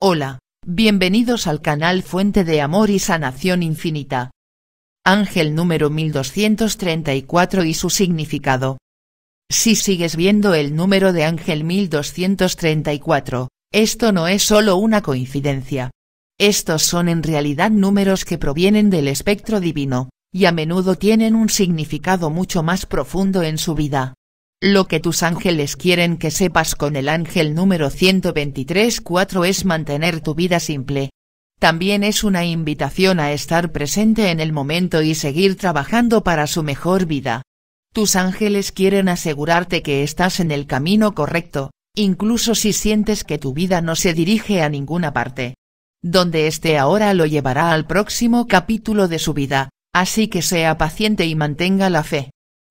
Hola, bienvenidos al canal Fuente de Amor y Sanación Infinita. Ángel número 1234 y su significado. Si sigues viendo el número de Ángel 1234, esto no es solo una coincidencia. Estos son en realidad números que provienen del espectro divino, y a menudo tienen un significado mucho más profundo en su vida. Lo que tus ángeles quieren que sepas con el ángel número 123.4 es mantener tu vida simple. También es una invitación a estar presente en el momento y seguir trabajando para su mejor vida. Tus ángeles quieren asegurarte que estás en el camino correcto, incluso si sientes que tu vida no se dirige a ninguna parte. Donde esté ahora lo llevará al próximo capítulo de su vida, así que sea paciente y mantenga la fe.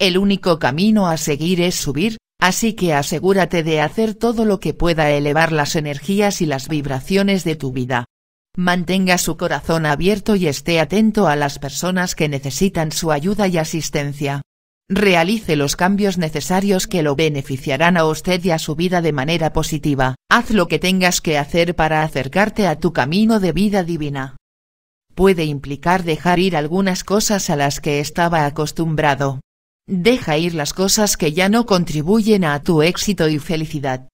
El único camino a seguir es subir, así que asegúrate de hacer todo lo que pueda elevar las energías y las vibraciones de tu vida. Mantenga su corazón abierto y esté atento a las personas que necesitan su ayuda y asistencia. Realice los cambios necesarios que lo beneficiarán a usted y a su vida de manera positiva. Haz lo que tengas que hacer para acercarte a tu camino de vida divina. Puede implicar dejar ir algunas cosas a las que estaba acostumbrado. Deja ir las cosas que ya no contribuyen a tu éxito y felicidad.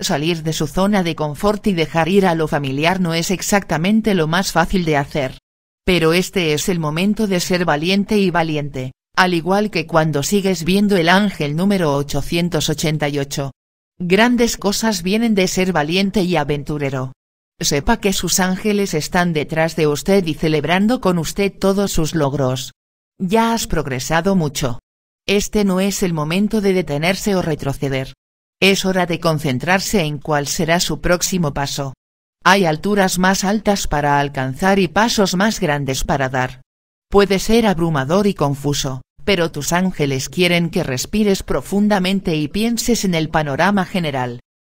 Salir de su zona de confort y dejar ir a lo familiar no es exactamente lo más fácil de hacer. Pero este es el momento de ser valiente y valiente, al igual que cuando sigues viendo el ángel número 888. Grandes cosas vienen de ser valiente y aventurero. Sepa que sus ángeles están detrás de usted y celebrando con usted todos sus logros. Ya has progresado mucho. Este no es el momento de detenerse o retroceder. Es hora de concentrarse en cuál será su próximo paso. Hay alturas más altas para alcanzar y pasos más grandes para dar. Puede ser abrumador y confuso, pero tus ángeles quieren que respires profundamente y pienses en el panorama general.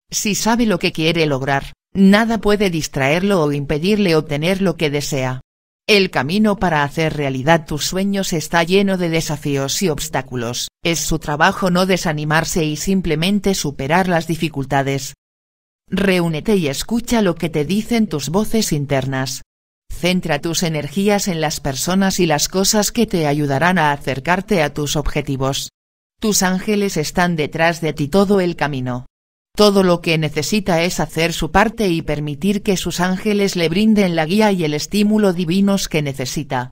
Si sabe lo que quiere lograr, nada puede distraerlo o impedirle obtener lo que desea. El camino para hacer realidad tus sueños está lleno de desafíos y obstáculos, es su trabajo no desanimarse y simplemente superar las dificultades. Reúnete y escucha lo que te dicen tus voces internas. Centra tus energías en las personas y las cosas que te ayudarán a acercarte a tus objetivos. Tus ángeles están detrás de ti todo el camino. Todo lo que necesita es hacer su parte y permitir que sus ángeles le brinden la guía y el estímulo divinos que necesita.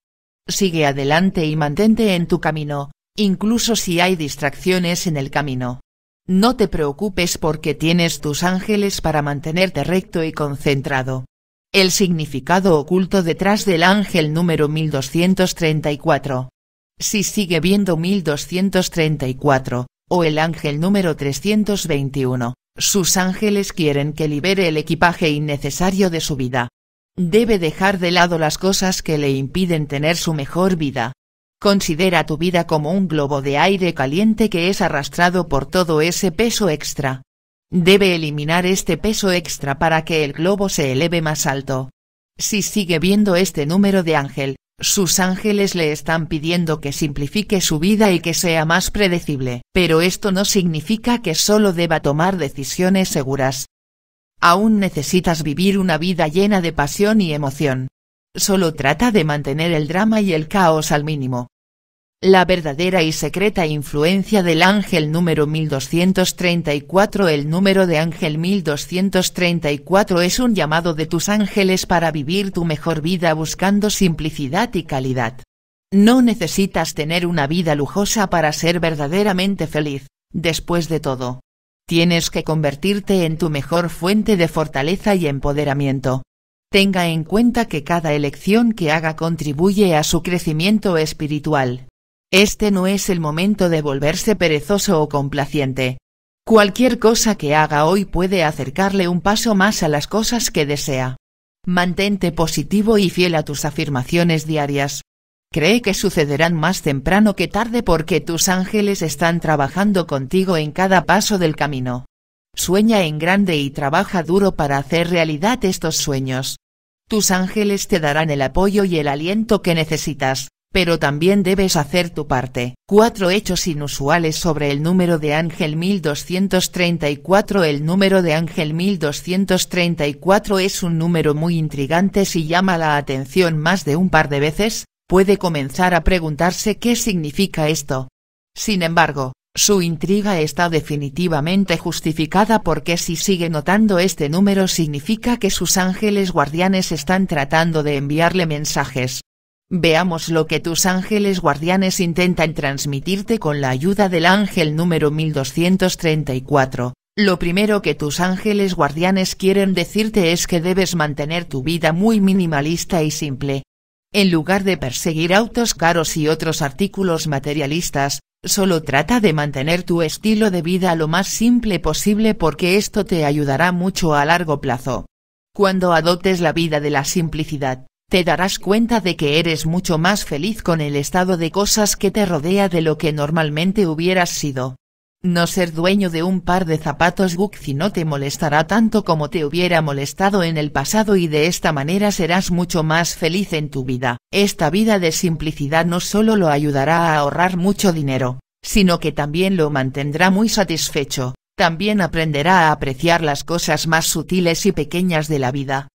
Sigue adelante y mantente en tu camino, incluso si hay distracciones en el camino. No te preocupes porque tienes tus ángeles para mantenerte recto y concentrado. El significado oculto detrás del ángel número 1234. Si sigue viendo 1234, o el ángel número 321, sus ángeles quieren que libere el equipaje innecesario de su vida. Debe dejar de lado las cosas que le impiden tener su mejor vida. Considera tu vida como un globo de aire caliente que es arrastrado por todo ese peso extra. Debe eliminar este peso extra para que el globo se eleve más alto. Si sigue viendo este número de ángel, sus ángeles le están pidiendo que simplifique su vida y que sea más predecible, pero esto no significa que solo deba tomar decisiones seguras. Aún necesitas vivir una vida llena de pasión y emoción. Solo trata de mantener el drama y el caos al mínimo. La verdadera y secreta influencia del ángel número 1234 El número de ángel 1234 es un llamado de tus ángeles para vivir tu mejor vida buscando simplicidad y calidad. No necesitas tener una vida lujosa para ser verdaderamente feliz, después de todo. Tienes que convertirte en tu mejor fuente de fortaleza y empoderamiento. Tenga en cuenta que cada elección que haga contribuye a su crecimiento espiritual. Este no es el momento de volverse perezoso o complaciente. Cualquier cosa que haga hoy puede acercarle un paso más a las cosas que desea. Mantente positivo y fiel a tus afirmaciones diarias. Cree que sucederán más temprano que tarde porque tus ángeles están trabajando contigo en cada paso del camino. Sueña en grande y trabaja duro para hacer realidad estos sueños. Tus ángeles te darán el apoyo y el aliento que necesitas, pero también debes hacer tu parte. Cuatro hechos inusuales sobre el número de Ángel 1234 El número de Ángel 1234 es un número muy intrigante si llama la atención más de un par de veces, puede comenzar a preguntarse qué significa esto. Sin embargo, su intriga está definitivamente justificada porque si sigue notando este número significa que sus ángeles guardianes están tratando de enviarle mensajes. Veamos lo que tus ángeles guardianes intentan transmitirte con la ayuda del ángel número 1234. Lo primero que tus ángeles guardianes quieren decirte es que debes mantener tu vida muy minimalista y simple. En lugar de perseguir autos caros y otros artículos materialistas, solo trata de mantener tu estilo de vida lo más simple posible porque esto te ayudará mucho a largo plazo. Cuando adoptes la vida de la simplicidad, te darás cuenta de que eres mucho más feliz con el estado de cosas que te rodea de lo que normalmente hubieras sido. No ser dueño de un par de zapatos Gucci no te molestará tanto como te hubiera molestado en el pasado y de esta manera serás mucho más feliz en tu vida. Esta vida de simplicidad no solo lo ayudará a ahorrar mucho dinero, sino que también lo mantendrá muy satisfecho, también aprenderá a apreciar las cosas más sutiles y pequeñas de la vida,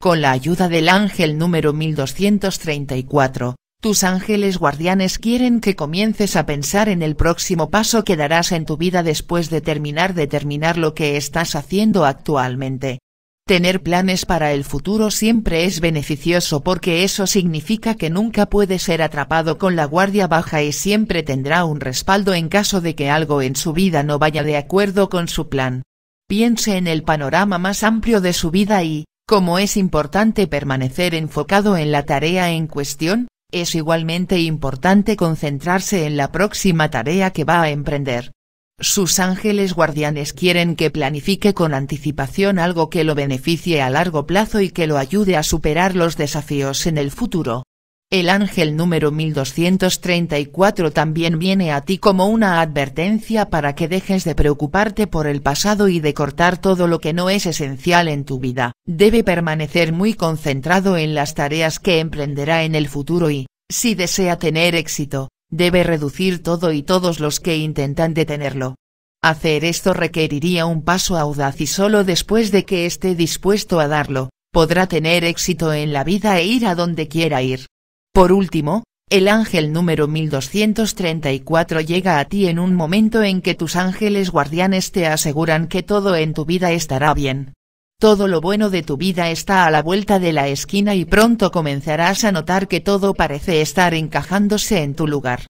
con la ayuda del ángel número 1234, tus ángeles guardianes quieren que comiences a pensar en el próximo paso que darás en tu vida después de terminar de terminar lo que estás haciendo actualmente. Tener planes para el futuro siempre es beneficioso porque eso significa que nunca puede ser atrapado con la guardia baja y siempre tendrá un respaldo en caso de que algo en su vida no vaya de acuerdo con su plan. Piense en el panorama más amplio de su vida y, como es importante permanecer enfocado en la tarea en cuestión, es igualmente importante concentrarse en la próxima tarea que va a emprender. Sus ángeles guardianes quieren que planifique con anticipación algo que lo beneficie a largo plazo y que lo ayude a superar los desafíos en el futuro. El ángel número 1234 también viene a ti como una advertencia para que dejes de preocuparte por el pasado y de cortar todo lo que no es esencial en tu vida. Debe permanecer muy concentrado en las tareas que emprenderá en el futuro y, si desea tener éxito, debe reducir todo y todos los que intentan detenerlo. Hacer esto requeriría un paso audaz y solo después de que esté dispuesto a darlo, podrá tener éxito en la vida e ir a donde quiera ir. Por último, el ángel número 1234 llega a ti en un momento en que tus ángeles guardianes te aseguran que todo en tu vida estará bien. Todo lo bueno de tu vida está a la vuelta de la esquina y pronto comenzarás a notar que todo parece estar encajándose en tu lugar.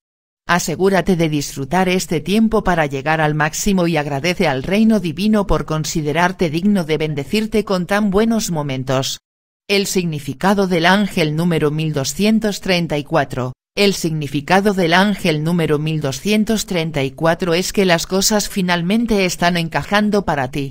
Asegúrate de disfrutar este tiempo para llegar al máximo y agradece al reino divino por considerarte digno de bendecirte con tan buenos momentos. El significado del ángel número 1234. El significado del ángel número 1234 es que las cosas finalmente están encajando para ti.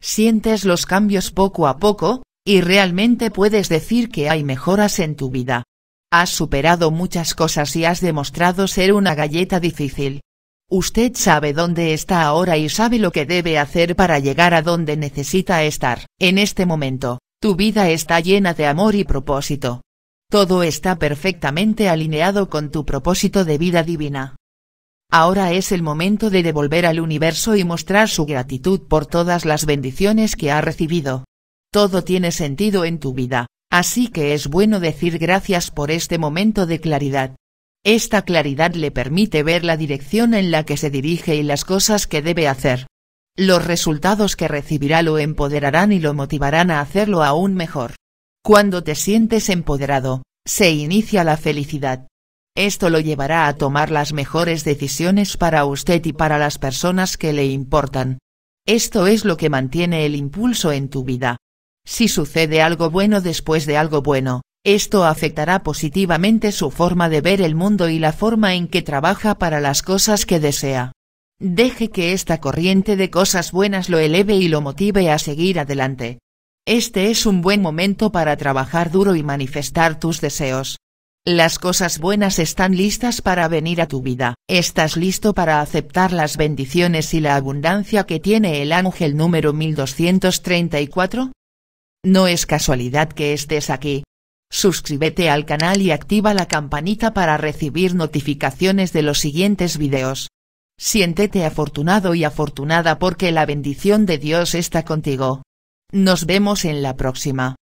Sientes los cambios poco a poco, y realmente puedes decir que hay mejoras en tu vida. Has superado muchas cosas y has demostrado ser una galleta difícil. Usted sabe dónde está ahora y sabe lo que debe hacer para llegar a donde necesita estar. En este momento, tu vida está llena de amor y propósito. Todo está perfectamente alineado con tu propósito de vida divina. Ahora es el momento de devolver al universo y mostrar su gratitud por todas las bendiciones que ha recibido. Todo tiene sentido en tu vida, así que es bueno decir gracias por este momento de claridad. Esta claridad le permite ver la dirección en la que se dirige y las cosas que debe hacer. Los resultados que recibirá lo empoderarán y lo motivarán a hacerlo aún mejor. Cuando te sientes empoderado, se inicia la felicidad. Esto lo llevará a tomar las mejores decisiones para usted y para las personas que le importan. Esto es lo que mantiene el impulso en tu vida. Si sucede algo bueno después de algo bueno, esto afectará positivamente su forma de ver el mundo y la forma en que trabaja para las cosas que desea. Deje que esta corriente de cosas buenas lo eleve y lo motive a seguir adelante. Este es un buen momento para trabajar duro y manifestar tus deseos. Las cosas buenas están listas para venir a tu vida. ¿Estás listo para aceptar las bendiciones y la abundancia que tiene el ángel número 1234? No es casualidad que estés aquí. Suscríbete al canal y activa la campanita para recibir notificaciones de los siguientes videos. Siéntete afortunado y afortunada porque la bendición de Dios está contigo. Nos vemos en la próxima.